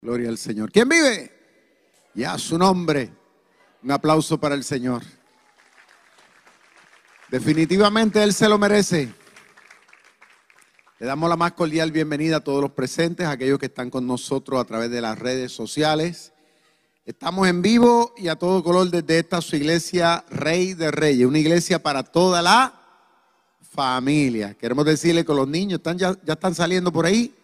Gloria al Señor. ¿Quién vive? Ya su nombre. Un aplauso para el Señor. Definitivamente Él se lo merece. Le damos la más cordial bienvenida a todos los presentes, a aquellos que están con nosotros a través de las redes sociales. Estamos en vivo y a todo color desde esta su iglesia Rey de Reyes, una iglesia para toda la familia. Queremos decirle que los niños están, ya, ya están saliendo por ahí.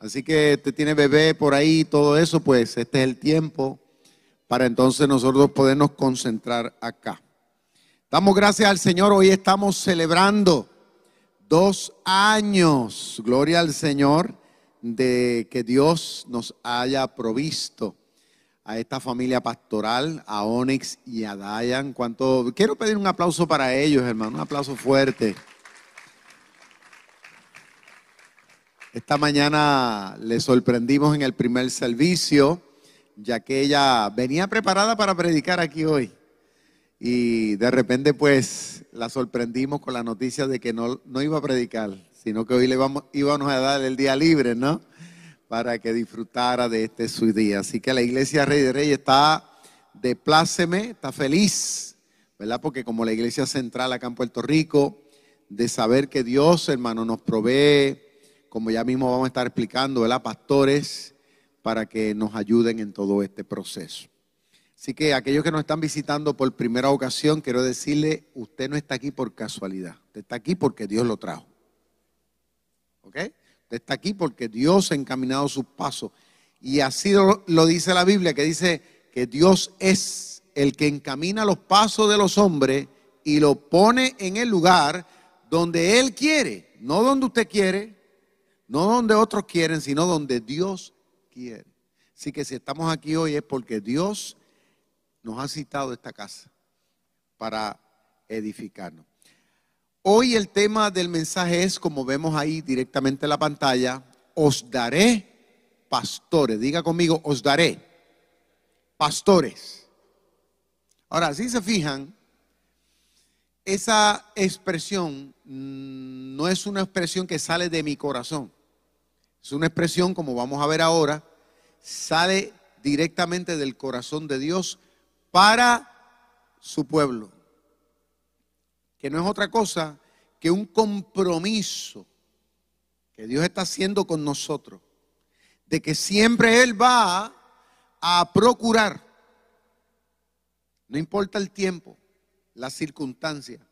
Así que te tiene bebé por ahí, todo eso, pues este es el tiempo para entonces nosotros podernos concentrar acá. Damos gracias al Señor, hoy estamos celebrando dos años, gloria al Señor, de que Dios nos haya provisto a esta familia pastoral, a Onyx y a Dayan. Cuánto, quiero pedir un aplauso para ellos, hermano, un aplauso fuerte. Esta mañana le sorprendimos en el primer servicio, ya que ella venía preparada para predicar aquí hoy. Y de repente pues la sorprendimos con la noticia de que no, no iba a predicar, sino que hoy le vamos, íbamos a dar el día libre, ¿no? Para que disfrutara de este su día. Así que la iglesia Rey de Reyes está de pláceme, está feliz, ¿verdad? Porque como la iglesia central acá en Puerto Rico, de saber que Dios, hermano, nos provee como ya mismo vamos a estar explicando, ¿verdad? Pastores, para que nos ayuden en todo este proceso. Así que aquellos que nos están visitando por primera ocasión, quiero decirle, usted no está aquí por casualidad, usted está aquí porque Dios lo trajo. ¿Ok? Usted está aquí porque Dios ha encaminado sus pasos. Y así lo, lo dice la Biblia, que dice que Dios es el que encamina los pasos de los hombres y lo pone en el lugar donde Él quiere, no donde usted quiere, no donde otros quieren, sino donde Dios quiere. Así que si estamos aquí hoy es porque Dios nos ha citado esta casa para edificarnos. Hoy el tema del mensaje es, como vemos ahí directamente en la pantalla, os daré pastores. Diga conmigo, os daré pastores. Ahora, si se fijan, esa expresión mm, no es una expresión que sale de mi corazón. Es una expresión, como vamos a ver ahora, sale directamente del corazón de Dios para su pueblo. Que no es otra cosa que un compromiso que Dios está haciendo con nosotros. De que siempre Él va a procurar, no importa el tiempo, la circunstancia,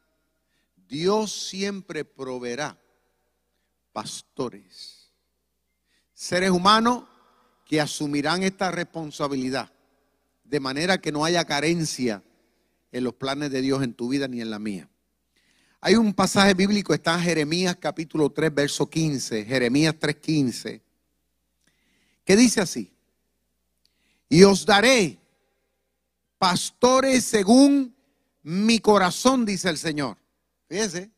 Dios siempre proveerá pastores seres humanos que asumirán esta responsabilidad, de manera que no haya carencia en los planes de Dios en tu vida ni en la mía. Hay un pasaje bíblico, está en Jeremías capítulo 3, verso 15, Jeremías 3, 15, que dice así, y os daré pastores según mi corazón, dice el Señor. Fíjese,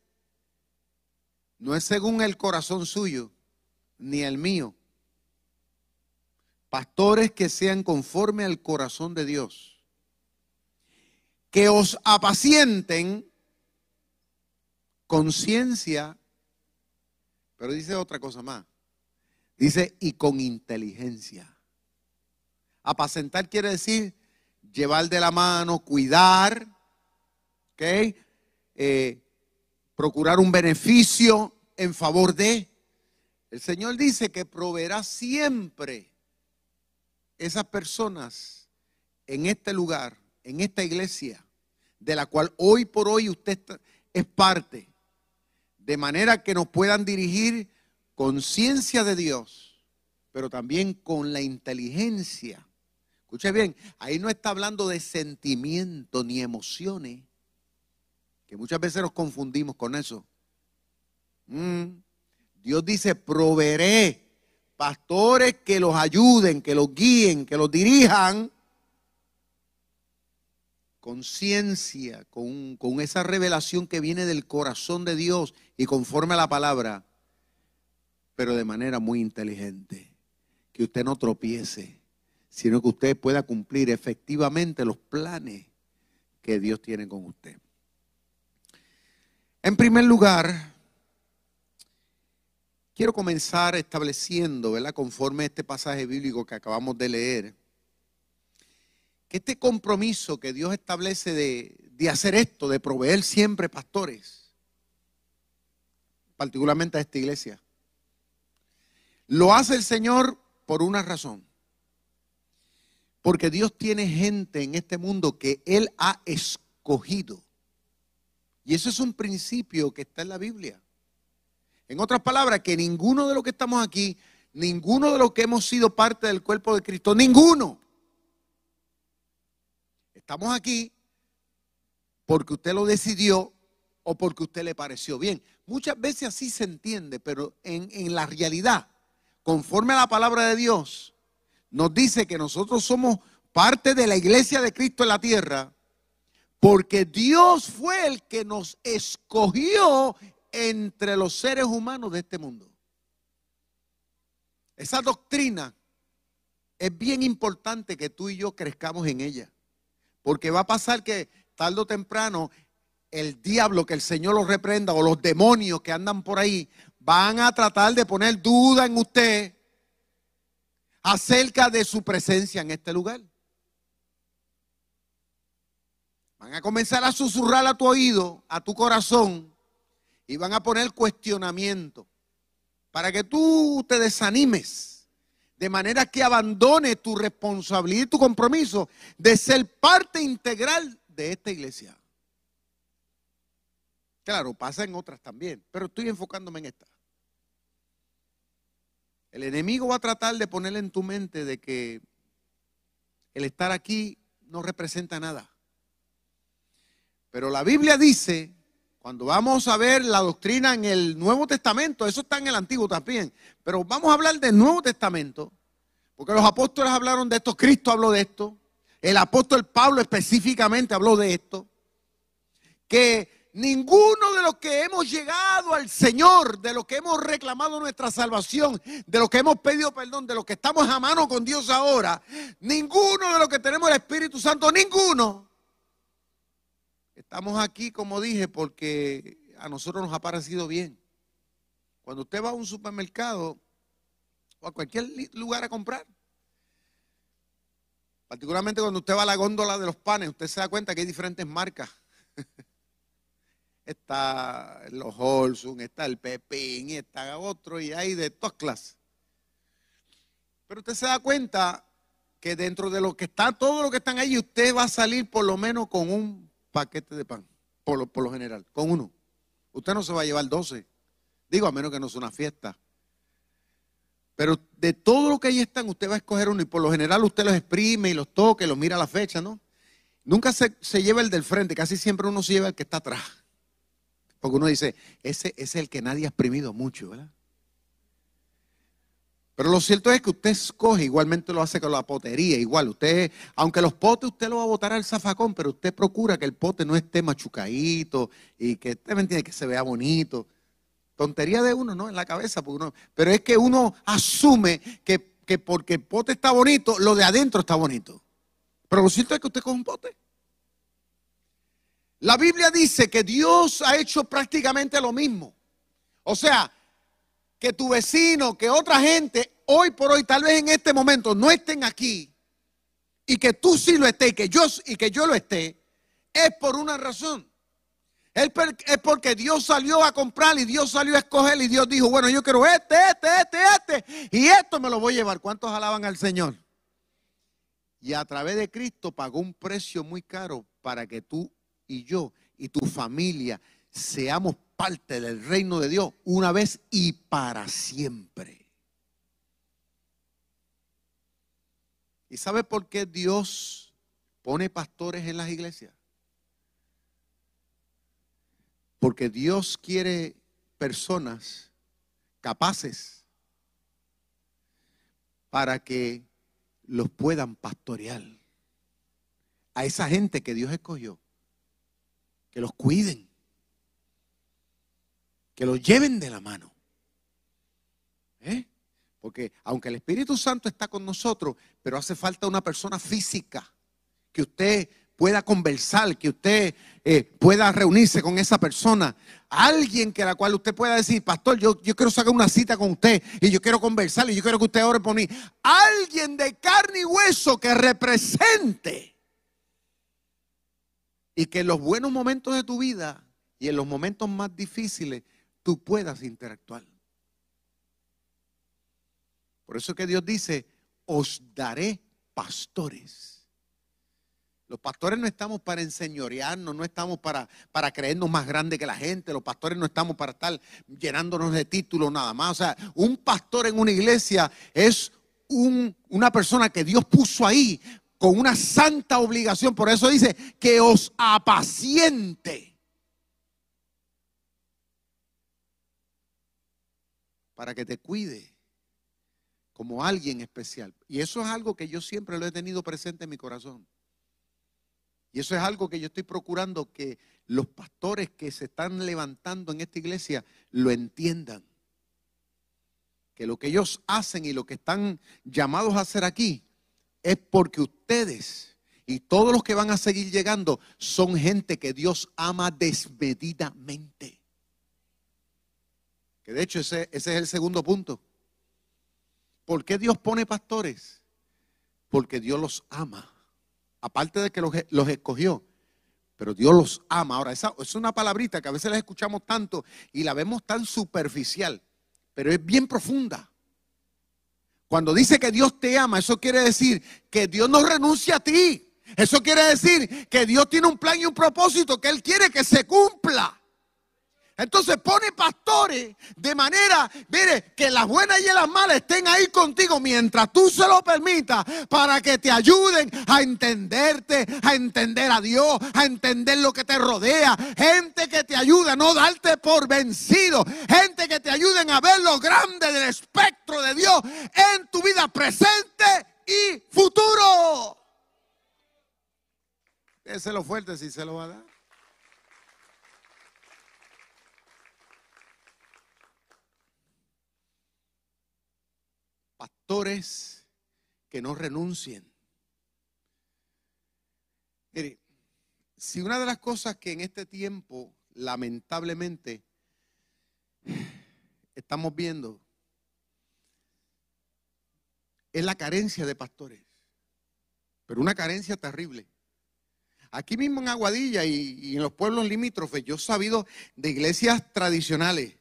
no es según el corazón suyo, ni el mío, pastores que sean conforme al corazón de Dios, que os apacienten con ciencia, pero dice otra cosa más, dice y con inteligencia. Apacentar quiere decir llevar de la mano, cuidar, ¿ok? Eh, procurar un beneficio en favor de. El Señor dice que proveerá siempre esas personas en este lugar, en esta iglesia, de la cual hoy por hoy usted es parte, de manera que nos puedan dirigir con ciencia de Dios, pero también con la inteligencia. Escuche bien, ahí no está hablando de sentimiento ni emociones, que muchas veces nos confundimos con eso. Mm. Dios dice, proveeré pastores que los ayuden, que los guíen, que los dirijan con ciencia, con, con, esa revelación que viene del corazón de Dios y conforme a la palabra, pero de manera muy inteligente. Que usted no tropiece, sino que usted pueda cumplir efectivamente los planes que Dios tiene con usted. En primer lugar, quiero comenzar estableciendo, ¿verdad? Conforme a este pasaje bíblico que acabamos de leer, que este compromiso que Dios establece de, de hacer esto, de proveer siempre pastores, particularmente a esta iglesia, lo hace el Señor por una razón. Porque Dios tiene gente en este mundo que Él ha escogido. Y eso es un principio que está en la Biblia. En otras palabras, que ninguno de los que estamos aquí, ninguno de los que hemos sido parte del cuerpo de Cristo, ninguno. Estamos aquí porque usted lo decidió o porque usted le pareció bien. Muchas veces así se entiende, pero en, en la realidad, conforme a la palabra de Dios, nos dice que nosotros somos parte de la iglesia de Cristo en la tierra, porque Dios fue el que nos escogió entre los seres humanos de este mundo. Esa doctrina es bien importante que tú y yo crezcamos en ella, porque va a pasar que tarde o temprano el diablo, que el Señor lo reprenda, o los demonios que andan por ahí, van a tratar de poner duda en usted acerca de su presencia en este lugar. Van a comenzar a susurrar a tu oído, a tu corazón, y van a poner cuestionamiento para que tú te desanimes, de manera que abandone tu responsabilidad y tu compromiso de ser parte integral de esta iglesia. Claro, pasa en otras también, pero estoy enfocándome en esta. El enemigo va a tratar de ponerle en tu mente de que el estar aquí no representa nada. Pero la Biblia dice, cuando vamos a ver la doctrina en el Nuevo Testamento, eso está en el Antiguo también, pero vamos a hablar del Nuevo Testamento, porque los apóstoles hablaron de esto, Cristo habló de esto, el apóstol Pablo específicamente habló de esto, que Ninguno de los que hemos llegado al Señor, de los que hemos reclamado nuestra salvación, de los que hemos pedido perdón, de los que estamos a mano con Dios ahora, ninguno de los que tenemos el Espíritu Santo, ninguno. Estamos aquí, como dije, porque a nosotros nos ha parecido bien. Cuando usted va a un supermercado o a cualquier lugar a comprar, particularmente cuando usted va a la góndola de los panes, usted se da cuenta que hay diferentes marcas. está los Holsun, está el Pepín, está otro, y hay de todas clases. Pero usted se da cuenta que dentro de lo que está, todo lo que están ahí, usted va a salir por lo menos con un paquete de pan, por lo, por lo general, con uno. Usted no se va a llevar 12, digo, a menos que no sea una fiesta. Pero de todo lo que ahí están, usted va a escoger uno y por lo general usted los exprime y los toca y los mira a la fecha, ¿no? Nunca se, se lleva el del frente, casi siempre uno se lleva el que está atrás. Porque uno dice, ese, es el que nadie ha exprimido mucho, ¿verdad? Pero lo cierto es que usted escoge, igualmente lo hace con la potería, igual. Usted, aunque los potes usted lo va a botar al zafacón, pero usted procura que el pote no esté machucadito y que usted me entiende, que se vea bonito. Tontería de uno, ¿no? En la cabeza, pero es que uno asume que, que porque el pote está bonito, lo de adentro está bonito. Pero lo cierto es que usted coge un pote la Biblia dice que Dios ha hecho prácticamente lo mismo. O sea, que tu vecino, que otra gente, hoy por hoy, tal vez en este momento, no estén aquí y que tú sí lo estés y que yo, y que yo lo esté, es por una razón. Es porque Dios salió a comprar y Dios salió a escoger y Dios dijo, bueno, yo quiero este, este, este, este, y esto me lo voy a llevar. ¿Cuántos alaban al Señor? Y a través de Cristo pagó un precio muy caro para que tú y yo y tu familia seamos parte del reino de Dios una vez y para siempre. ¿Y sabe por qué Dios pone pastores en las iglesias? Porque Dios quiere personas capaces para que los puedan pastorear. A esa gente que Dios escogió. Que los cuiden. Que los lleven de la mano. ¿Eh? Porque aunque el Espíritu Santo está con nosotros, pero hace falta una persona física que usted pueda conversar, que usted eh, pueda reunirse con esa persona. Alguien que la cual usted pueda decir, pastor, yo, yo quiero sacar una cita con usted y yo quiero conversar y yo quiero que usted ore por mí. Alguien de carne y hueso que represente. Y que en los buenos momentos de tu vida y en los momentos más difíciles tú puedas interactuar. Por eso que Dios dice, os daré pastores. Los pastores no estamos para enseñorearnos, no estamos para, para creernos más grandes que la gente, los pastores no estamos para estar llenándonos de títulos nada más. O sea, un pastor en una iglesia es una persona que Dios puso ahí con una santa obligación. Por eso dice que os apaciente. Para que te cuide como alguien especial. Y eso es algo que yo siempre lo he tenido presente en mi corazón. Y eso es algo que yo estoy procurando que los pastores que se están levantando en esta iglesia lo entiendan. Que lo que ellos hacen y lo que están llamados a hacer aquí es porque ustedes y todos los que van a seguir llegando son gente que Dios ama desmedidamente. De hecho ese, ese es el segundo punto. ¿Por qué Dios pone pastores? Porque Dios los ama. Aparte de que los, escogió, pero Dios los ama. Ahora, esa es una palabrita que a veces la escuchamos tanto y la vemos tan superficial, pero es bien profunda. Cuando dice que Dios te ama, eso quiere decir que Dios no renuncia a ti. Eso quiere decir que Dios tiene un plan y un propósito que Él quiere que se cumpla. Entonces pone pastores de manera, mire, que las buenas y las malas estén ahí contigo mientras tú se lo permitas para que te ayuden a entenderte, a entender a Dios, a entender lo que te rodea. Gente que te ayuda a no darte por vencido. Gente que te ayuden a ver lo grande del espectro de Dios en tu vida presente y futuro. Ese lo fuerte si se lo va a dar. Pastores que no renuncien. Mire, si una de las cosas que en este tiempo, lamentablemente, estamos viendo es la carencia de pastores, pero una carencia terrible. Aquí mismo en Aguadilla y, y, en los pueblos limítrofes, yo he sabido de iglesias tradicionales,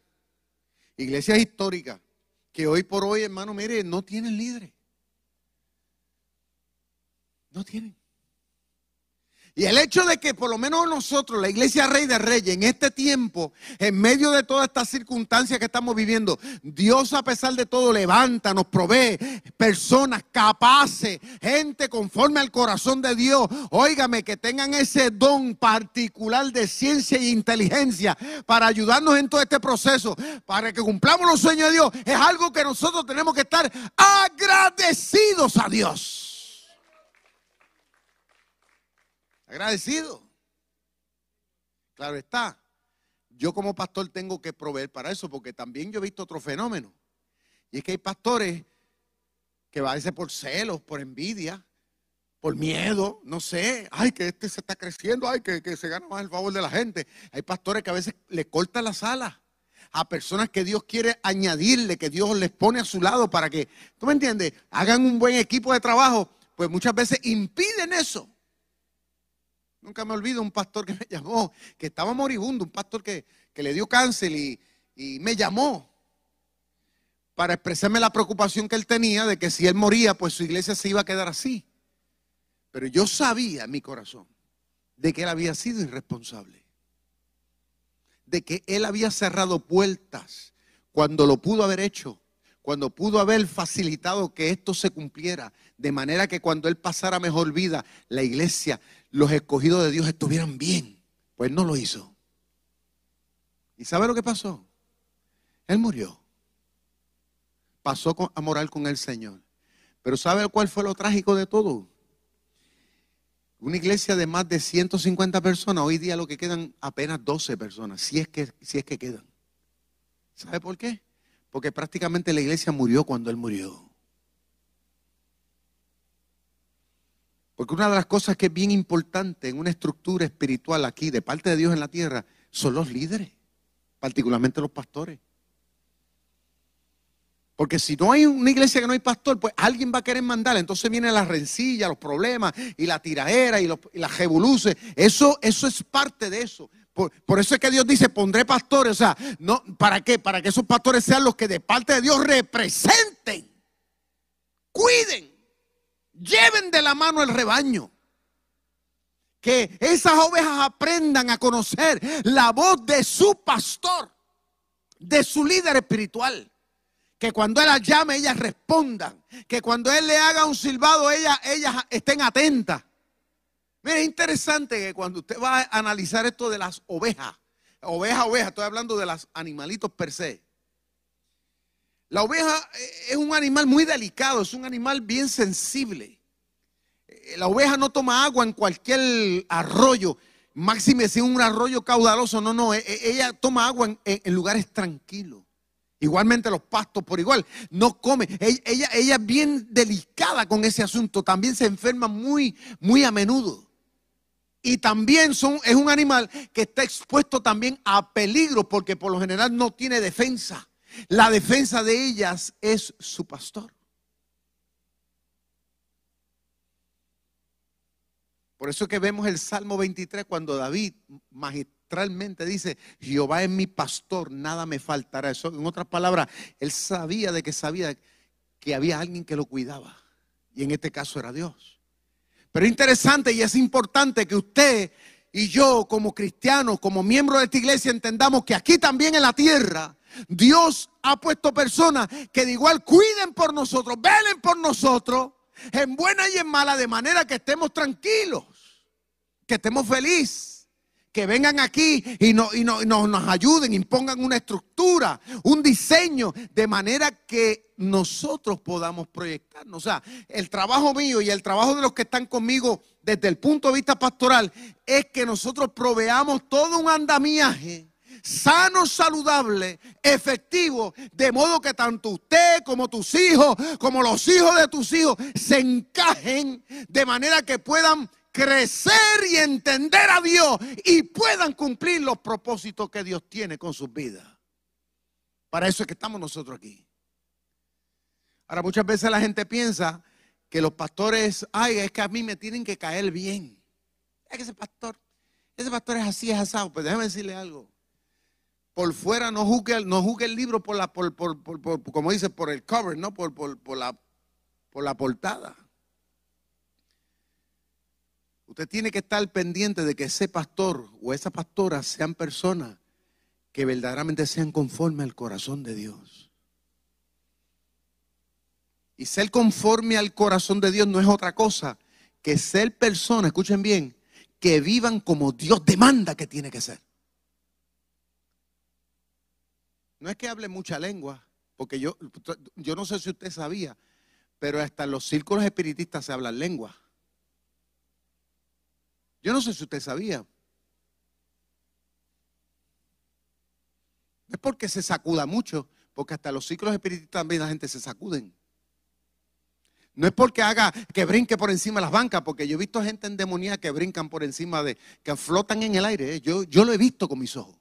iglesias históricas, que hoy por hoy, hermano, mire, no tienen líderes. No tienen. Y el hecho de que por lo menos nosotros, la Iglesia Rey de Reyes, en este tiempo, en medio de todas estas circunstancias que estamos viviendo, Dios a pesar de todo levanta, nos provee personas capaces, gente conforme al corazón de Dios. Óigame, que tengan ese don particular de ciencia e inteligencia para ayudarnos en todo este proceso, para que cumplamos los sueños de Dios. Es algo que nosotros tenemos que estar agradecidos a Dios. Agradecido. Claro está. Yo como pastor tengo que proveer para eso, porque también yo he visto otro fenómeno. Y es que hay pastores que a veces por celos, por envidia, por miedo, no sé, ay, que este se está creciendo, ay, que, que se gana más el favor de la gente. Hay pastores que a veces le cortan las alas a personas que Dios quiere añadirle, que Dios les pone a su lado para que, ¿tú me entiendes? Hagan un buen equipo de trabajo, pues muchas veces impiden eso. Nunca me olvido un pastor que me llamó, que estaba moribundo, un pastor que, le dio cáncer y, y me llamó para expresarme la preocupación que él tenía de que si él moría, pues su iglesia se iba a quedar así. Pero yo sabía en mi corazón de que él había sido irresponsable, de que él había cerrado puertas cuando lo pudo haber hecho, cuando pudo haber facilitado que esto se cumpliera, de manera que cuando él pasara mejor vida, la iglesia los escogidos de Dios estuvieran bien. Pues no lo hizo. ¿Y sabe lo que pasó? Él murió. Pasó a morar con el Señor. Pero ¿sabe cuál fue lo trágico de todo? Una iglesia de más de 150 personas, hoy día lo que quedan apenas 12 personas, si es que, si es que quedan. ¿Sabe por qué? Porque prácticamente la iglesia murió cuando él murió. Porque una de las cosas que es bien importante en una estructura espiritual aquí, de parte de Dios en la tierra, son los líderes, particularmente los pastores. Porque si no hay una iglesia que no hay pastor, pues alguien va a querer mandar. Entonces viene la rencilla, los problemas y la tiraera y, la jevoluce. Eso, eso es parte de eso. Por, por, eso es que Dios dice, pondré pastores. O sea, no, ¿para qué? Para que esos pastores sean los que de parte de Dios representen, cuiden, lleven de la mano el rebaño. Que esas ovejas aprendan a conocer la voz de su pastor, de su líder espiritual que cuando Él las llame, ellas respondan. Que cuando Él le haga un silbado, ellas, estén atentas. Mire, es interesante que cuando usted va a analizar esto de las ovejas, oveja, oveja, estoy hablando de los animalitos per se. La oveja eh, es un animal muy delicado, es un animal bien sensible. Eh, la oveja no toma agua en cualquier arroyo, máxime si un arroyo caudaloso, no, no, e, e, ella toma agua en lugares tranquilos. Igualmente los pastos por igual. No come. Ella, ella, es bien delicada con ese asunto. También se enferma muy, muy a menudo. Y también es un animal que está expuesto también a peligro porque por lo general no tiene defensa. La defensa de ellas es su pastor. Por eso que vemos el Salmo 23 cuando David, magistralmente dice, Jehová es mi pastor, nada me faltará. Eso, en otras palabras, él sabía de que sabía que había alguien que lo cuidaba. Y en este caso era Dios. Pero es interesante y es importante que usted y yo como cristianos, como miembros de esta iglesia, entendamos que aquí también en la tierra, Dios ha puesto personas que de igual cuiden por nosotros, velen por nosotros en buena y en mala, de manera que estemos tranquilos, que estemos felices, que vengan aquí y, y, no, nos ayuden, impongan una estructura, un diseño, de manera que nosotros podamos proyectarnos. O sea, el trabajo mío y el trabajo de los que están conmigo desde el punto de vista pastoral es que nosotros proveamos todo un andamiaje sano, saludable, efectivo, de modo que tanto usted como tus hijos, como los hijos de tus hijos, se encajen de manera que puedan crecer y entender a Dios y puedan cumplir los propósitos que Dios tiene con sus vidas. Para eso es que estamos nosotros aquí. Ahora, muchas veces la gente piensa que los pastores, ay, es que a mí me tienen que caer bien. Es que ese pastor, ese pastor es así, es asado. Pues déjame decirle algo por fuera no juzgue, el libro por la, como dice, por el cover, no por, la, por la portada. Usted tiene que estar pendiente de que ese pastor o esa pastora sean personas que verdaderamente sean conforme al corazón de Dios. Y ser conforme al corazón de Dios no es otra cosa que ser personas, escuchen bien, que vivan como Dios demanda que tiene que ser. No es que hable mucha lengua, porque yo, yo no sé si usted sabía, pero hasta en los círculos espiritistas se habla lengua. Yo no sé si usted sabía. No es porque se sacuda mucho, porque hasta los círculos espiritistas también la gente se sacuden. No es porque haga que brinque por encima de las bancas, porque yo he visto gente endemoniada que brincan por encima de, que flotan en el aire. ¿eh? Yo, yo lo he visto con mis ojos.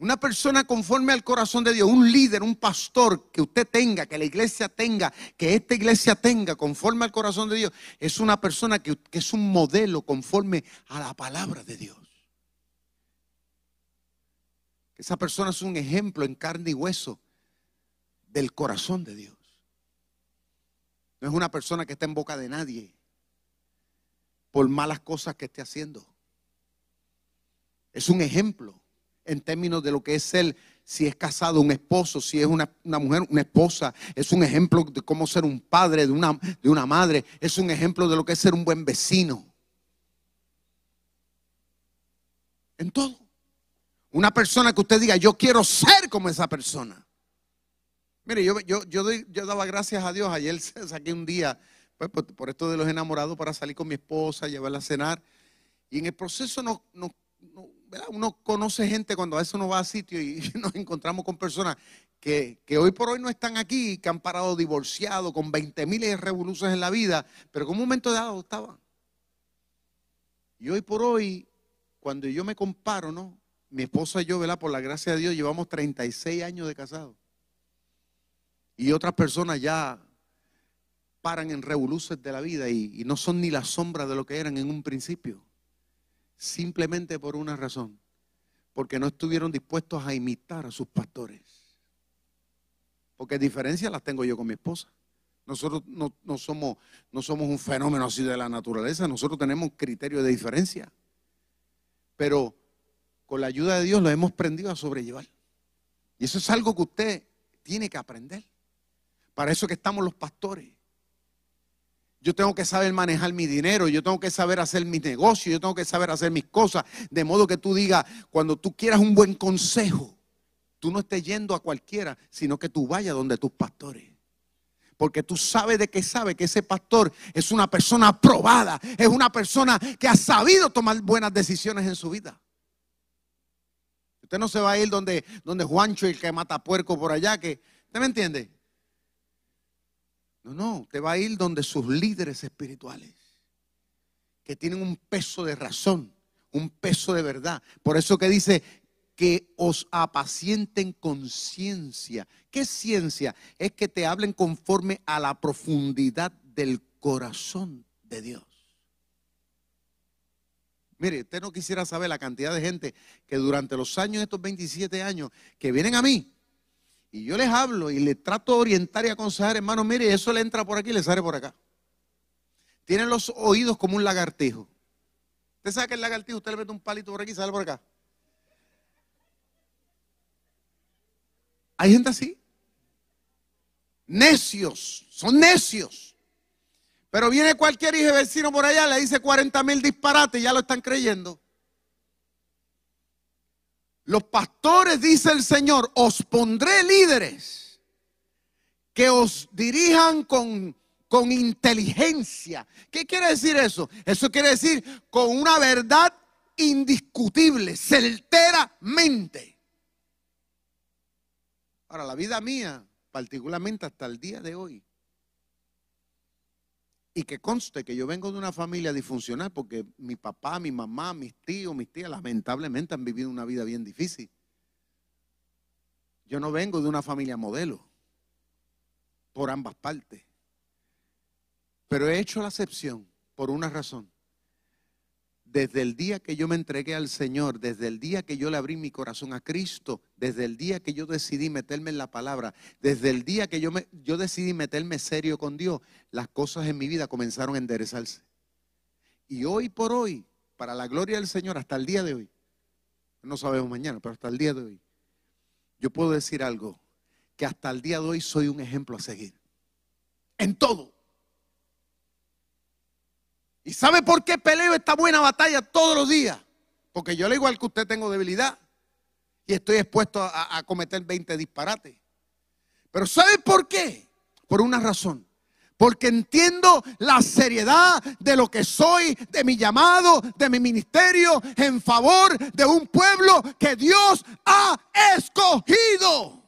Una persona conforme al corazón de Dios, un líder, un pastor que usted tenga, que la iglesia tenga, que esta iglesia tenga conforme al corazón de Dios, es una persona que, es un modelo conforme a la palabra de Dios. Esa persona es un ejemplo en carne y hueso del corazón de Dios. No es una persona que está en boca de nadie por malas cosas que esté haciendo. Es un ejemplo en términos de lo que es ser, si es casado, un esposo, si es una, mujer, una esposa. Es un ejemplo de cómo ser un padre, de una, de una madre. Es un ejemplo de lo que es ser un buen vecino. En todo. Una persona que usted diga, yo quiero ser como esa persona. Mire, yo, yo, yo, daba gracias a Dios. Ayer saqué un día, pues, por, esto de los enamorados, para salir con mi esposa, llevarla a cenar. Y en el proceso no, no, uno conoce gente cuando a veces uno va a sitio y nos encontramos con personas que, hoy por hoy no están aquí, que han parado divorciados con 20 miles revoluciones en la vida, pero que en un momento dado estaban. Y hoy por hoy, cuando yo me comparo, ¿no? Mi esposa y yo, ¿verdad? Por la gracia de Dios, llevamos 36 años de casados. Y otras personas ya paran en revoluciones de la vida y no son ni la sombra de lo que eran en un principio. Simplemente por una razón. Porque no estuvieron dispuestos a imitar a sus pastores. Porque diferencias las tengo yo con mi esposa. Nosotros no, somos, no somos un fenómeno así de la naturaleza, nosotros tenemos criterio de diferencia. Pero con la ayuda de Dios lo hemos aprendido a sobrellevar. Y eso es algo que usted tiene que aprender. Para eso que estamos los pastores. Yo tengo que saber manejar mi dinero, yo tengo que saber hacer mi negocio, yo tengo que saber hacer mis cosas. De modo que tú digas, cuando tú quieras un buen consejo, tú no estés yendo a cualquiera, sino que tú vayas donde tus pastores porque tú sabes de qué sabe que ese pastor es una persona aprobada, es una persona que ha sabido tomar buenas decisiones en su vida. Usted no se va a ir donde, donde Juancho, el que mata puerco por allá, que, ¿usted me entiende? No, no, usted va a ir donde sus líderes espirituales, que tienen un peso de razón, un peso de verdad. Por eso que dice, que os apacienten con ciencia. ¿Qué ciencia? Es que te hablen conforme a la profundidad del corazón de Dios. Mire, usted no quisiera saber la cantidad de gente que durante los años, estos 27 años, que vienen a mí y yo les hablo y les trato de orientar y aconsejar, hermano, mire, eso le entra por aquí y le sale por acá. Tienen los oídos como un lagartijo. Usted sabe que el lagartijo, usted le mete un palito por aquí y sale por acá. Hay gente así. Necios, son necios. Pero viene cualquier hijo vecino por allá, le dice 40 mil disparates y ya lo están creyendo. Los pastores, dice el Señor, os pondré líderes que os dirijan con, con inteligencia. ¿Qué quiere decir eso? Eso quiere decir con una verdad indiscutible, certeramente. Ahora, la vida mía, particularmente hasta el día de hoy, y que conste que yo vengo de una familia disfuncional porque mi papá, mi mamá, mis tíos, mis tías lamentablemente han vivido una vida bien difícil. Yo no vengo de una familia modelo por ambas partes. Pero he hecho la excepción por una razón desde el día que yo me entregué al Señor, desde el día que yo le abrí mi corazón a Cristo, desde el día que yo decidí meterme en la palabra, desde el día que yo, me, yo decidí meterme serio con Dios, las cosas en mi vida comenzaron a enderezarse. Y hoy por hoy, para la gloria del Señor, hasta el día de hoy, no sabemos mañana, pero hasta el día de hoy, yo puedo decir algo, que hasta el día de hoy soy un ejemplo a seguir. En todo. ¿Y sabe por qué peleo esta buena batalla todos los días? Porque yo, al igual que usted, tengo debilidad y estoy expuesto a, cometer 20 disparates. Pero ¿sabe por qué? Por una razón. Porque entiendo la seriedad de lo que soy, de mi llamado, de mi ministerio en favor de un pueblo que Dios ha escogido.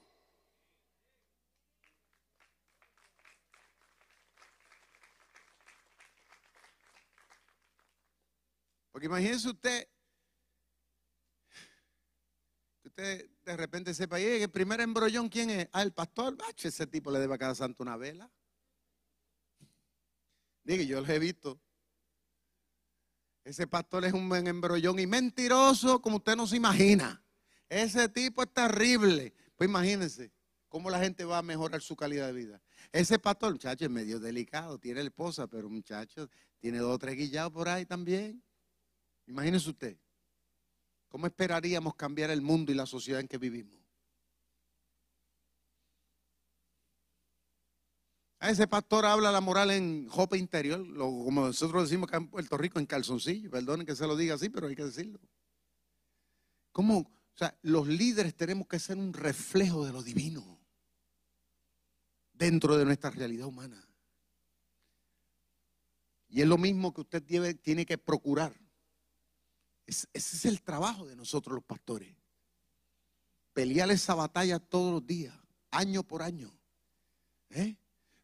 Porque imagínese usted, usted de repente sepa, ¿y el primer embrollón quién es? Ah, el pastor. Ah, ese tipo le debe a cada santo una vela. Diga, yo lo he visto. Ese pastor es un buen embrollón y mentiroso como usted no se imagina. Ese tipo es terrible. Pues imagínense cómo la gente va a mejorar su calidad de vida. Ese pastor, muchacho, es medio delicado, tiene esposa, pero muchacho, tiene dos o tres guillados por ahí también. Imagínese usted, ¿cómo esperaríamos cambiar el mundo y la sociedad en que vivimos? A ese pastor habla la moral en jope interior, como nosotros decimos acá en Puerto Rico, en calzoncillo. Perdonen que se lo diga así, pero hay que decirlo. ¿Cómo? O sea, los líderes tenemos que ser un reflejo de lo divino dentro de nuestra realidad humana. Y es lo mismo que usted tiene que procurar. Ese es el trabajo de nosotros los pastores. Pelear esa batalla todos los días, año por año. ¿Eh?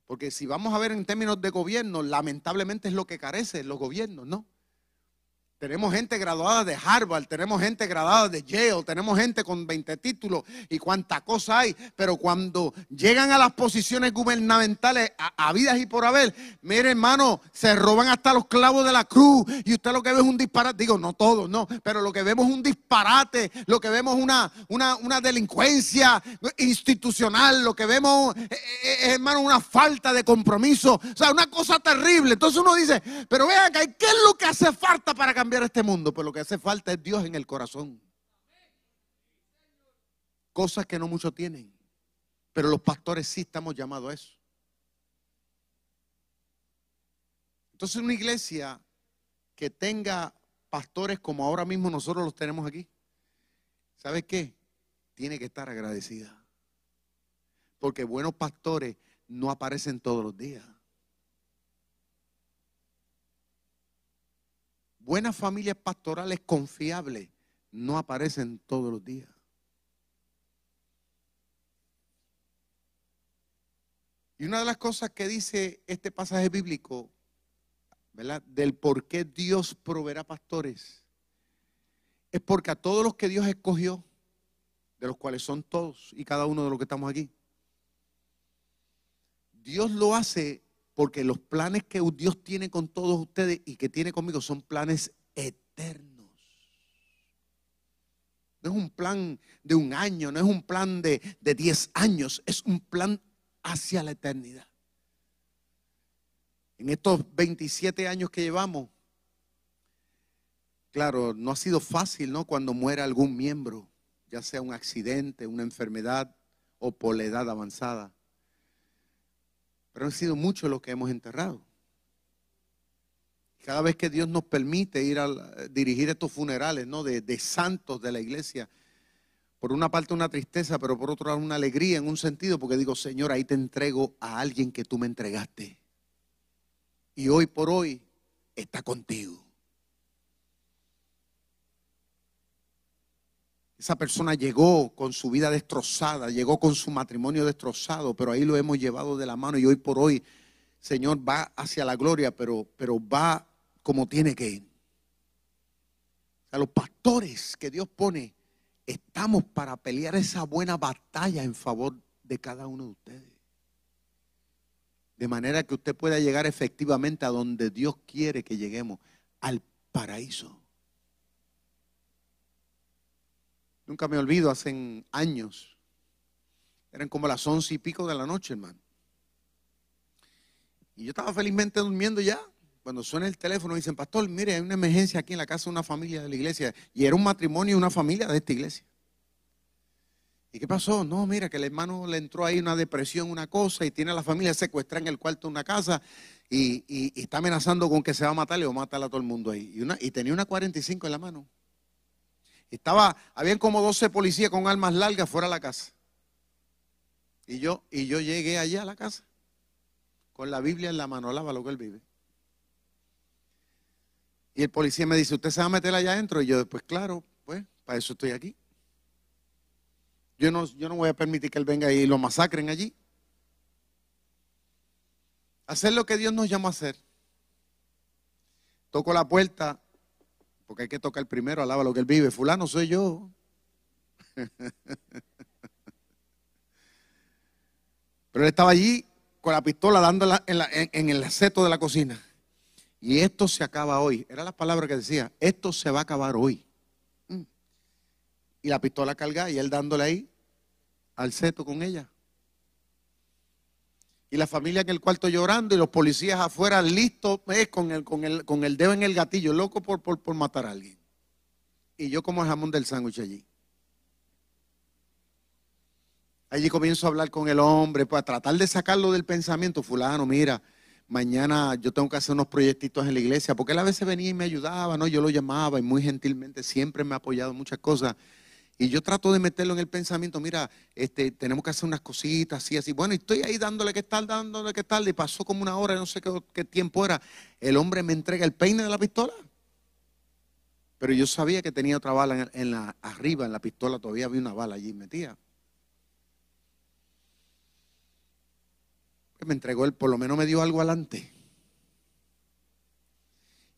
Porque si vamos a ver en términos de gobierno, lamentablemente es lo que carecen los gobiernos, ¿no? Tenemos gente graduada de Harvard, tenemos gente graduada de Yale, tenemos gente con 20 títulos y cuánta cosa hay. Pero cuando llegan a las posiciones gubernamentales, a, vidas y por haber, mire hermano, se roban hasta los clavos de la cruz. Y usted lo que ve es un disparate. Digo, no todos, no. Pero lo que vemos es un disparate. Lo que vemos es una, una, una delincuencia institucional. Lo que vemos es, hermano, una falta de compromiso. O sea, una cosa terrible. Entonces uno dice, pero vean, ¿qué es lo que hace falta para cambiar? Cambiar este mundo, pero lo que hace falta es Dios en el corazón. Cosas que no muchos tienen. Pero los pastores sí estamos llamados a eso. Entonces una iglesia que tenga pastores como ahora mismo nosotros los tenemos aquí, ¿sabe qué? Tiene que estar agradecida. Porque buenos pastores no aparecen todos los días. Buenas familias pastorales confiables no aparecen todos los días. Y una de las cosas que dice este pasaje bíblico, ¿verdad? Del por qué Dios proveerá pastores, es porque a todos los que Dios escogió, de los cuales son todos y cada uno de los que estamos aquí, Dios lo hace porque los planes que Dios tiene con todos ustedes y que tiene conmigo son planes eternos. No es un plan de un año, no es un plan de, de 10 años, es un plan hacia la eternidad. En estos 27 años que llevamos, claro, no ha sido fácil, ¿no? Cuando muere algún miembro, ya sea un accidente, una enfermedad o por la edad avanzada. Pero han sido muchos los que hemos enterrado. Cada vez que Dios nos permite ir a dirigir estos funerales ¿no? de, de santos de la iglesia, por una parte una tristeza, pero por otra una alegría en un sentido, porque digo, Señor, ahí te entrego a alguien que tú me entregaste. Y hoy por hoy está contigo. Esa persona llegó con su vida destrozada, llegó con su matrimonio destrozado, pero ahí lo hemos llevado de la mano y hoy por hoy, Señor, va hacia la gloria, pero, pero va como tiene que ir. O sea, los pastores que Dios pone, estamos para pelear esa buena batalla en favor de cada uno de ustedes. De manera que usted pueda llegar efectivamente a donde Dios quiere que lleguemos, al paraíso. Nunca me olvido, hace años, eran como las once y pico de la noche, hermano. Y yo estaba felizmente durmiendo ya. Cuando suena el teléfono, dicen, pastor, mire, hay una emergencia aquí en la casa de una familia de la iglesia. Y era un matrimonio y una familia de esta iglesia. ¿Y qué pasó? No, mira, que el hermano le entró ahí una depresión, una cosa, y tiene a la familia secuestrada en el cuarto de una casa y, está amenazando con que se va a matar o matar a todo el mundo ahí. Y, una, y tenía una 45 en la mano. Estaba, habían como 12 policías con armas largas fuera de la casa. Y yo, y yo llegué allá a la casa con la Biblia en la mano, alaba lo que él vive. Y el policía me dice, ¿usted se va a meter allá adentro? Y yo, pues claro, pues, para eso estoy aquí. Yo no, yo no voy a permitir que él venga y lo masacren allí. Hacer lo que Dios nos llamó a hacer. Toco la puerta, porque hay que tocar primero, alaba lo que él vive. Fulano soy yo. Pero él estaba allí con la pistola dándola en, en, el aceto de la cocina. Y esto se acaba hoy. Era la palabra que decía, esto se va a acabar hoy. Mm. Y la pistola cargada y él dándole ahí al seto con ella. Y la familia en el cuarto llorando y los policías afuera listos eh, con, el, con, el, con el dedo en el gatillo, loco por, por, por matar a alguien. Y yo como el jamón del sándwich allí. Allí comienzo a hablar con el hombre para tratar de sacarlo del pensamiento. Fulano, mira, mañana yo tengo que hacer unos proyectitos en la iglesia, porque él a veces venía y me ayudaba, ¿no? Yo lo llamaba y muy gentilmente siempre me ha apoyado en muchas cosas. Y yo trato de meterlo en el pensamiento, mira, este, tenemos que hacer unas cositas así, así. Bueno, y estoy ahí dándole que tal, dándole que tal, y pasó como una hora, no sé qué, qué tiempo era. El hombre me entrega el peine de la pistola. Pero yo sabía que tenía otra bala en, arriba, en la pistola, todavía había una bala allí metida. Me entregó él, por lo menos me dio algo adelante.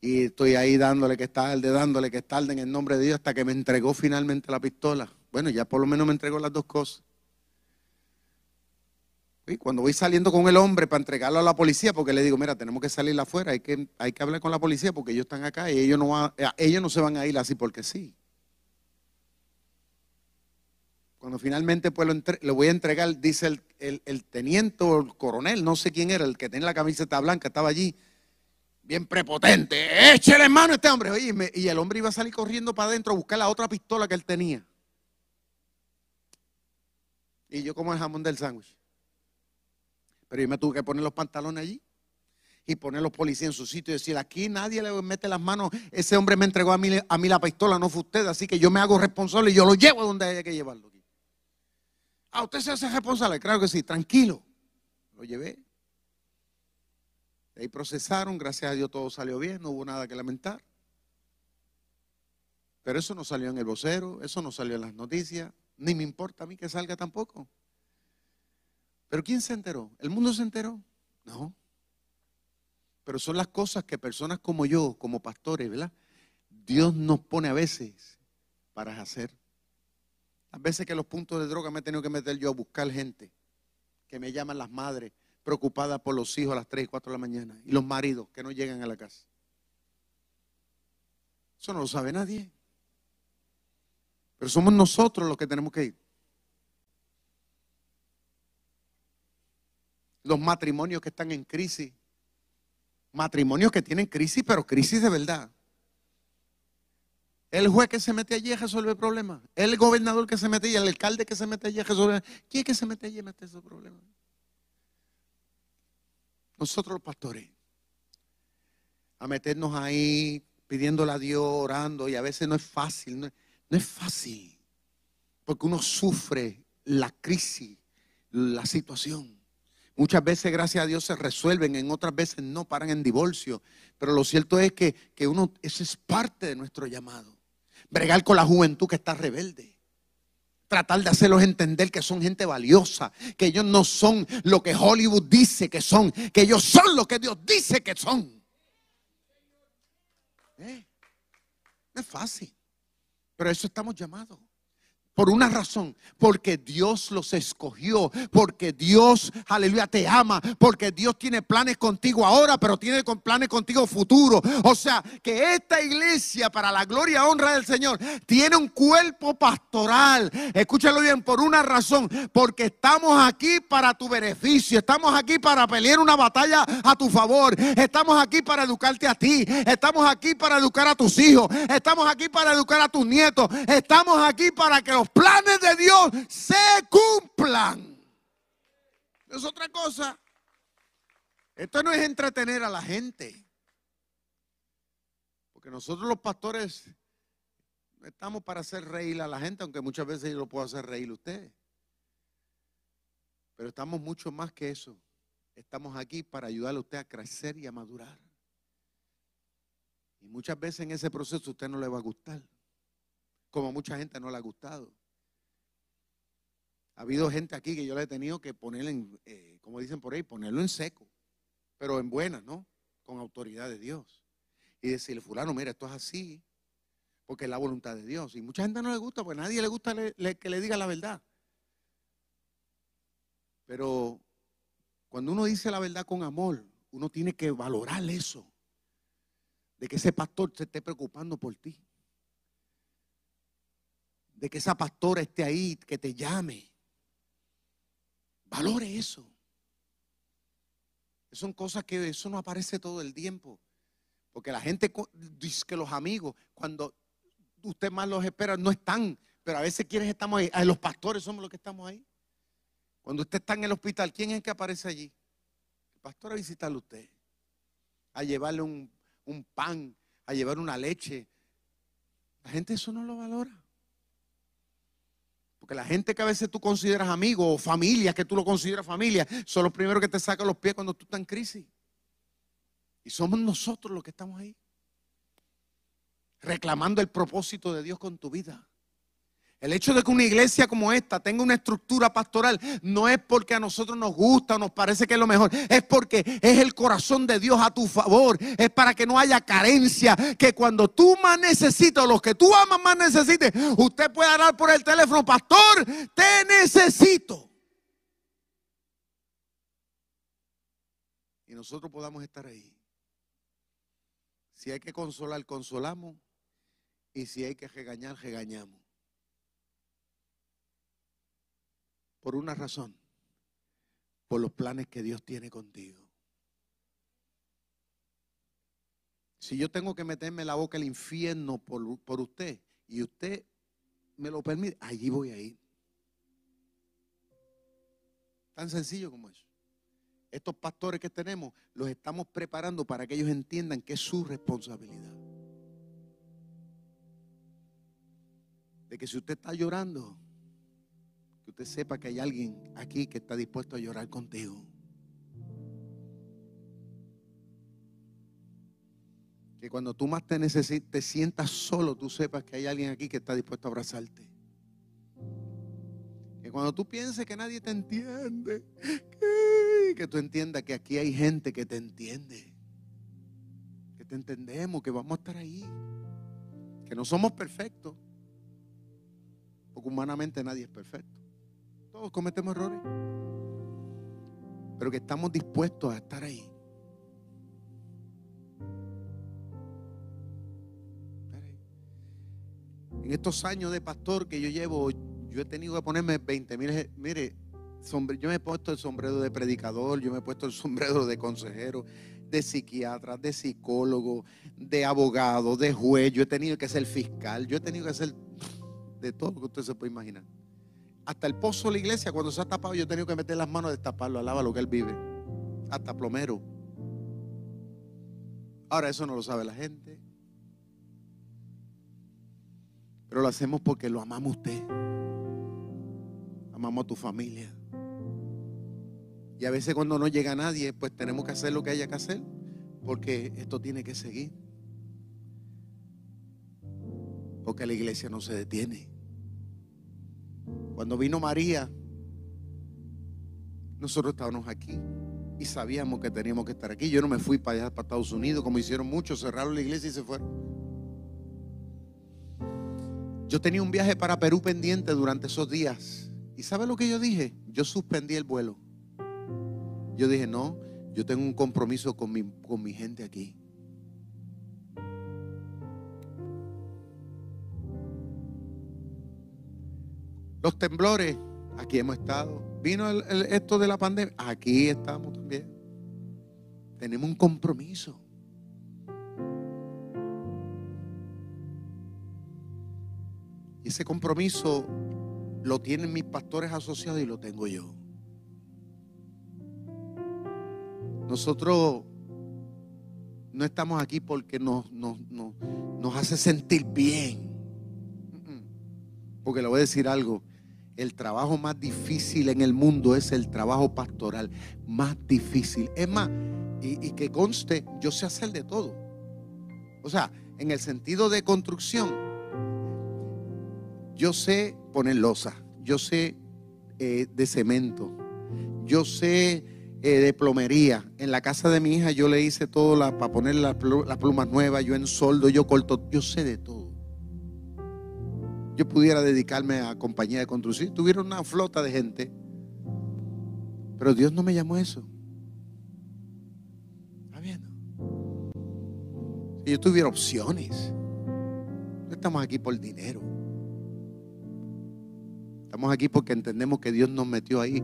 Y estoy ahí dándole que tarde, dándole que tarde en el nombre de Dios hasta que me entregó finalmente la pistola. Bueno, ya por lo menos me entregó las dos cosas. Y cuando voy saliendo con el hombre para entregarlo a la policía, porque le digo, mira, tenemos que salir afuera, hay que, hay que hablar con la policía porque ellos están acá y ellos no, eh, ellos no se van a ir así porque sí. Cuando finalmente pues lo, voy a entregar, dice el, el, teniente o el coronel, no sé quién era, el que tenía la camiseta blanca, estaba allí, bien prepotente, échele mano a este hombre. y el hombre iba a salir corriendo para adentro a buscar la otra pistola que él tenía. Y yo como el jamón del sándwich. Pero yo me tuve que poner los pantalones allí y poner los policías en su sitio y decir, aquí nadie le mete las manos, ese hombre me entregó a mí, a mí la pistola, no fue usted, así que yo me hago responsable y yo lo llevo donde haya que llevarlo. ¿A usted se hace responsable? Claro que sí, tranquilo. Lo llevé. De ahí procesaron, gracias a Dios todo salió bien, no hubo nada que lamentar. Pero eso no salió en el vocero, eso no salió en las noticias, ni me importa a mí que salga tampoco. Pero ¿quién se enteró? ¿El mundo se enteró? No. Pero son las cosas que personas como yo, como pastores, ¿verdad? Dios nos pone a veces para hacer. A veces que los puntos de droga me he tenido que meter yo a buscar gente que me llaman las madres preocupadas por los hijos a las 3 y 4 de la mañana y los maridos que no llegan a la casa. Eso no lo sabe nadie. Pero somos nosotros los que tenemos que ir. los matrimonios que están en crisis. Matrimonios que tienen crisis, pero crisis de verdad. El juez que se mete allí resuelve problemas. El gobernador que se mete allí, el alcalde que se mete allí resuelve. ¿Quién es que se mete allí y mete esos problemas? Nosotros los pastores. A meternos ahí pidiéndole a Dios, orando, y a veces no es fácil, no es fácil. Porque uno sufre la crisis, la situación. Muchas veces, gracias a Dios, se resuelven, en otras veces no paran en divorcio. Pero lo cierto es que, uno, eso es parte de nuestro llamado. Bregar con la juventud que está rebelde. Tratar de hacerlos entender que son gente valiosa, que ellos no son lo que Hollywood dice que son, que ellos son lo que Dios dice que son. ¿Eh? No es fácil, pero eso estamos llamados. Por una razón, porque Dios los escogió, porque Dios, aleluya, te ama, porque Dios tiene planes contigo ahora, pero tiene planes contigo futuro. O sea, que esta iglesia, para la gloria y honra del Señor, tiene un cuerpo pastoral. Escúchalo bien, por una razón, porque estamos aquí para tu beneficio, estamos aquí para pelear una batalla a tu favor, estamos aquí para educarte a ti, estamos aquí para educar a tus hijos, estamos aquí para educar a tus nietos, estamos aquí para que los planes de Dios se cumplan. Es otra cosa. Esto no es entretener a la gente. Porque nosotros los pastores estamos para hacer reír a la gente, aunque muchas veces yo lo puedo hacer reír a ustedes. Pero estamos mucho más que eso. Estamos aquí para ayudarle a usted a crecer y a madurar. Y muchas veces en ese proceso usted no le va a gustar. Como mucha gente no le ha gustado. Ha habido gente aquí que yo le he tenido que poner en, eh, como dicen por ahí, ponerlo en seco, pero en buena, ¿no? Con autoridad de Dios. Y decirle, fulano, mira, esto es así, porque es la voluntad de Dios. Y mucha gente no le gusta, porque a nadie le gusta que le diga la verdad. Pero cuando uno dice la verdad con amor, uno tiene que valorar eso. De que ese pastor se esté preocupando por ti. De que esa pastora esté ahí, que te llame. Valore eso. Son cosas que eso no aparece todo el tiempo. Porque la gente dice que los amigos, cuando usted más los espera, no están. Pero a veces quienes estamos ahí. Los pastores somos los que estamos ahí. Cuando usted está en el hospital, ¿quién es el que aparece allí? El pastor a visitarle a usted. a llevarle un, un pan, a llevar una leche. La gente eso no lo valora. Porque la gente que a veces tú consideras amigo o familia, que tú lo consideras familia, son los primeros que te sacan los pies cuando tú estás en crisis. Y somos nosotros los que estamos ahí. Reclamando el propósito de Dios con tu vida. El hecho de que una iglesia como esta tenga una estructura pastoral no es porque a nosotros nos gusta o nos parece que es lo mejor, es porque es el corazón de Dios a tu favor, es para que no haya carencia, que cuando tú más necesitas o los que tú amas más necesites, usted puede hablar por el teléfono, pastor, te necesito. Y nosotros podamos estar ahí. Si hay que consolar, consolamos. Y si hay que regañar, regañamos. Por una razón. Por los planes que Dios tiene contigo. Si yo tengo que meterme la boca al infierno por, por usted y usted me lo permite, allí voy a ir. Tan sencillo como eso. Estos pastores que tenemos los estamos preparando para que ellos entiendan que es su responsabilidad. De que si usted está llorando, usted sepa que hay alguien aquí que está dispuesto a llorar contigo. Que cuando tú más te necesites, te sientas solo, tú sepas que hay alguien aquí que está dispuesto a abrazarte. Que cuando tú pienses que nadie te entiende, que, que tú entiendas que aquí hay gente que te entiende. Que te entendemos, que vamos a estar ahí. Que no somos perfectos. Porque humanamente nadie es perfecto. Todos cometemos errores. Pero que estamos dispuestos a estar ahí. En estos años de pastor que yo llevo, yo he tenido que ponerme 20 mil. Mire, yo me he puesto el sombrero de predicador, yo me he puesto el sombrero de consejero, de psiquiatra, de psicólogo, de abogado, de juez. Yo he tenido que ser fiscal, yo he tenido que ser de todo lo que usted se puede imaginar. Hasta el pozo de la iglesia, cuando se ha tapado, yo he tenido que meter las manos a destaparlo, alaba lo que él vive. Hasta plomero. Ahora eso no lo sabe la gente. Pero lo hacemos porque lo amamos a usted. Amamos a tu familia. Y a veces cuando no llega nadie, pues tenemos que hacer lo que haya que hacer. Porque esto tiene que seguir. Porque la iglesia no se detiene. Cuando vino María, nosotros estábamos aquí y sabíamos que teníamos que estar aquí. Yo no me fui para Estados Unidos, como hicieron muchos, cerraron la iglesia y se fueron. Yo tenía un viaje para Perú pendiente durante esos días. ¿Y sabe lo que yo dije? Yo suspendí el vuelo. Yo dije, no, yo tengo un compromiso con mi, con mi gente aquí. Los temblores, aquí hemos estado. Vino esto de la pandemia, aquí estamos también. Tenemos un compromiso. Y ese compromiso lo tienen mis pastores asociados y lo tengo yo. Nosotros no estamos aquí porque nos, hace sentir bien. Porque le voy a decir algo. El trabajo más difícil en el mundo es el trabajo pastoral. Más difícil. Es más, y, que conste, yo sé hacer de todo. O sea, en el sentido de construcción, yo sé poner losa, yo sé eh, de cemento, yo sé eh, de plomería. En la casa de mi hija yo le hice todo para poner las plumas nuevas, yo en soldo, yo corto, yo sé de todo yo pudiera dedicarme a compañía de construcción. Tuviera una flota de gente. Pero Dios no me llamó eso. ¿Está viendo? Si yo tuviera opciones. No estamos aquí por dinero. Estamos aquí porque entendemos que Dios nos metió ahí.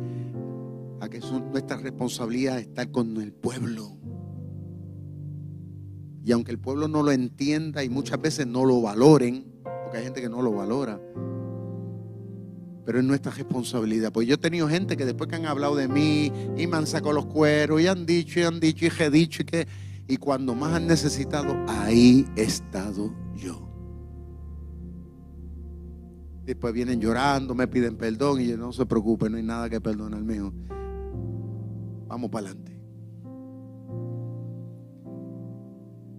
A que es nuestra responsabilidad estar con el pueblo. Y aunque el pueblo no lo entienda y muchas veces no lo valoren, hay gente que no lo valora. Pero es nuestra responsabilidad. Pues yo he tenido gente que después que han hablado de mí y me han sacado los cueros y han dicho y han dicho y he dicho y que, Y cuando más han necesitado, ahí he estado yo. Después vienen llorando, me piden perdón y yo no se preocupe, no hay nada que perdonar, mío. Vamos para adelante.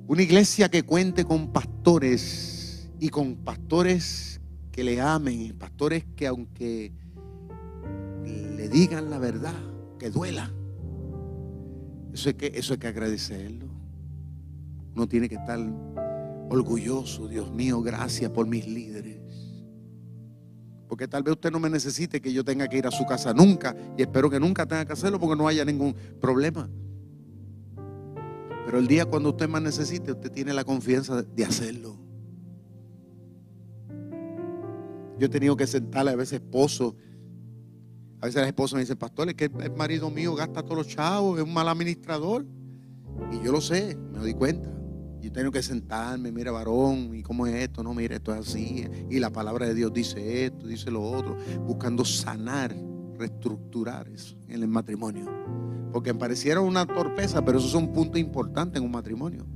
Una iglesia que cuente con pastores y con pastores que le amen, pastores que aunque le digan la verdad, que duela, eso hay que, eso hay que agradecerlo. Uno tiene que estar orgulloso, Dios mío, gracias por mis líderes. Porque tal vez usted no me necesite que yo tenga que ir a su casa nunca. Y espero que nunca tenga que hacerlo porque no haya ningún problema. Pero el día cuando usted más necesite, usted tiene la confianza de hacerlo. Yo he tenido que sentarle a veces esposo. A veces la esposa me dice, pastor, es que el marido mío gasta todos los chavos, es un mal administrador. Y yo lo sé, me doy cuenta. Yo tengo que sentarme, mira varón, ¿y cómo es esto? No, mira, esto es así. Y la palabra de Dios dice esto, dice lo otro, buscando sanar, reestructurar eso en el matrimonio. Porque pareciera una torpeza, pero eso es un punto importante en un matrimonio.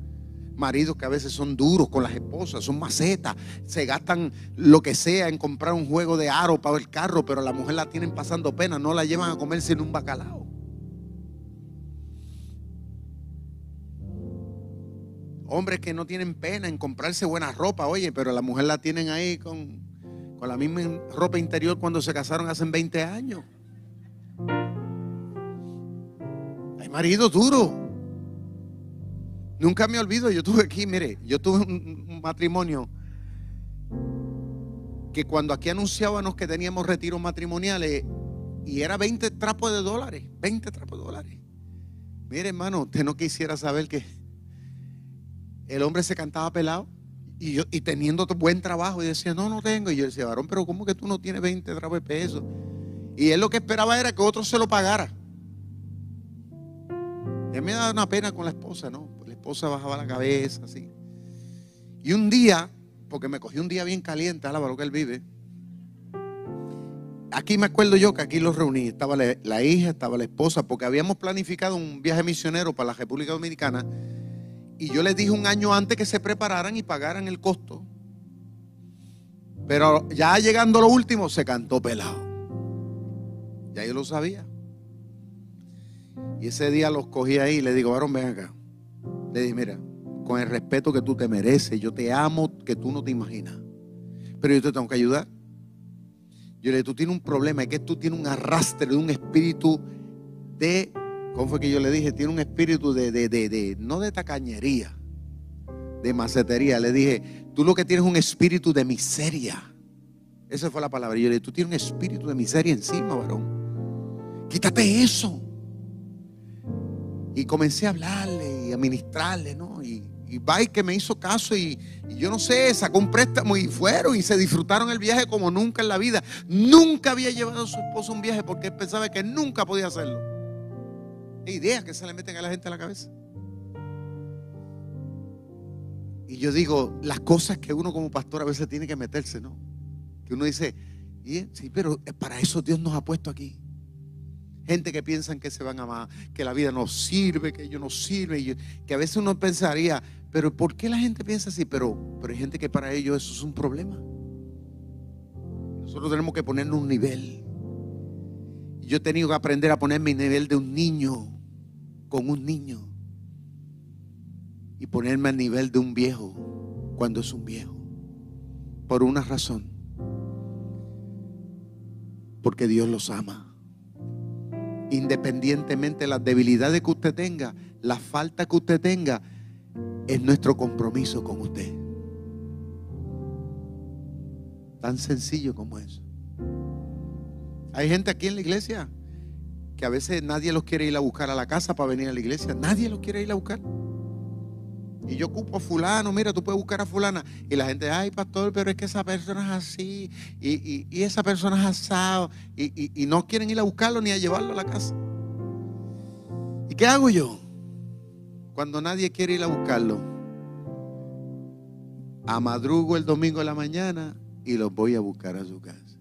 Maridos que a veces son duros con las esposas, son macetas, se gastan lo que sea en comprar un juego de aro para el carro, pero la mujer la tienen pasando pena, no la llevan a comerse en un bacalao. Hombres que no tienen pena en comprarse buena ropa, oye, pero la mujer la tienen ahí con, con la misma ropa interior cuando se casaron hace 20 años. Hay maridos duros. Nunca me olvido, yo tuve aquí, mire, yo tuve un, matrimonio que cuando aquí anunciábamos que teníamos retiros matrimoniales y era 20 trapos de dólares, 20 trapos de dólares. Mire, hermano, usted no quisiera saber que el hombre se cantaba pelado y yo y teniendo buen trabajo y decía, no, no tengo. Y yo decía, varón, pero ¿cómo que tú no tienes 20 trapos de pesos? Y él lo que esperaba era que otro se lo pagara. Y me da una pena con la esposa, ¿no? La esposa bajaba la cabeza, así. Y un día, porque me cogió un día bien caliente, alaba lo que él vive. Aquí me acuerdo yo que aquí los reuní. Estaba la, la hija, estaba la esposa, porque habíamos planificado un viaje misionero para la República Dominicana. Y yo les dije un año antes que se prepararan y pagaran el costo. Pero ya llegando lo último, se cantó pelado. Ya yo lo sabía. Y ese día los cogí ahí y le digo, varón, ven acá. Le dije, mira, con el respeto que tú te mereces, yo te amo que tú no te imaginas. Pero yo te tengo que ayudar. Yo le dije, tú tienes un problema, es que tú tienes un arrastre de un espíritu de, ¿cómo fue que yo le dije? Tiene un espíritu de, de, de, de no de tacañería, de macetería. Le dije, tú lo que tienes es un espíritu de miseria. Esa fue la palabra. Yo le dije, tú tienes un espíritu de miseria encima, varón. Quítate eso. Y comencé a hablarle y a ¿no? Y, y va que me hizo caso y, yo no sé, sacó un préstamo y fueron y se disfrutaron el viaje como nunca en la vida. Nunca había llevado a su esposo un viaje porque él pensaba que nunca podía hacerlo. Hay ideas que se le meten a la gente a la cabeza. Y yo digo, las cosas que uno como pastor a veces tiene que meterse, ¿no? Que uno dice, sí, pero para eso Dios nos ha puesto aquí. Gente que piensan que se van a amar, que la vida no sirve, que ellos no sirven, que a veces uno pensaría, pero ¿por qué la gente piensa así? Pero, pero hay gente que para ellos eso es un problema. Nosotros tenemos que ponernos un nivel. Yo he tenido que aprender a poner mi nivel de un niño con un niño y ponerme al nivel de un viejo cuando es un viejo. Por una razón. Porque Dios los ama independientemente de las debilidades que usted tenga, la falta que usted tenga, es nuestro compromiso con usted. Tan sencillo como eso. Hay gente aquí en la iglesia que a veces nadie los quiere ir a buscar a la casa para venir a la iglesia. Nadie los quiere ir a buscar. Y yo ocupo a fulano, mira, tú puedes buscar a fulana. Y la gente, ay, pastor, pero es que esa persona es así. Y, y, y esa persona es asado. Y, y, no quieren ir a buscarlo ni a llevarlo a la casa. ¿Y qué hago yo? Cuando nadie quiere ir a buscarlo. A madrugo el domingo de la mañana y los voy a buscar a su casa.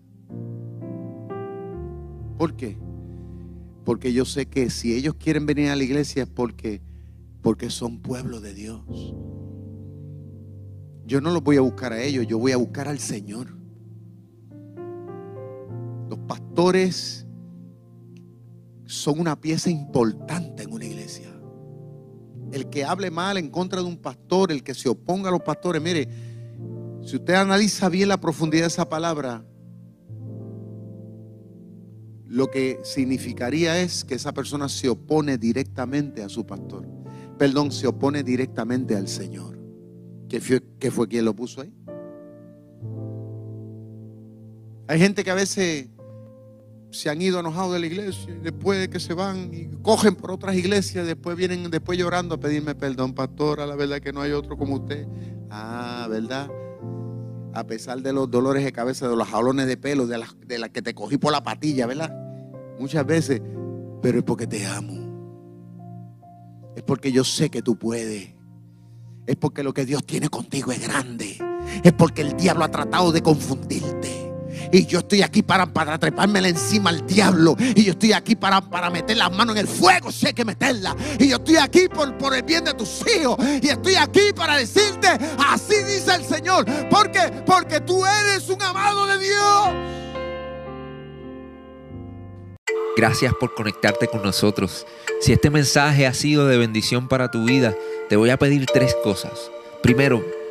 ¿Por qué? Porque yo sé que si ellos quieren venir a la iglesia es porque porque son pueblo de Dios. Yo no los voy a buscar a ellos, yo voy a buscar al Señor. Los pastores son una pieza importante en una iglesia. El que hable mal en contra de un pastor, el que se oponga a los pastores, mire, si usted analiza bien la profundidad de esa palabra, lo que significaría es que esa persona se opone directamente a su pastor. Perdón, se opone directamente al Señor. ¿Qué fue, qué fue quien lo puso ahí? Hay gente que a veces se han ido enojados de la iglesia y después de que se van y cogen por otras iglesias, después vienen después llorando a pedirme perdón, pastora, la verdad que no hay otro como usted. Ah, ¿verdad? A pesar de los dolores de cabeza, de los jalones de pelo, de las de la que te cogí por la patilla, ¿verdad? Muchas veces, pero es porque te amo. Es porque yo sé que tú puedes. Es porque lo que Dios tiene contigo es grande. Es porque el diablo ha tratado de confundirte. Y yo estoy aquí para, para trepármela encima al diablo. Y yo estoy aquí para, para meter las manos en el fuego, sé que meterla. Y yo estoy aquí por, por el bien de tus hijos. Y estoy aquí para decirte, así dice el Señor. ¿Por qué? Porque tú eres un amado de Dios. Gracias por conectarte con nosotros. Si este mensaje ha sido de bendición para tu vida, te voy a pedir tres cosas. Primero,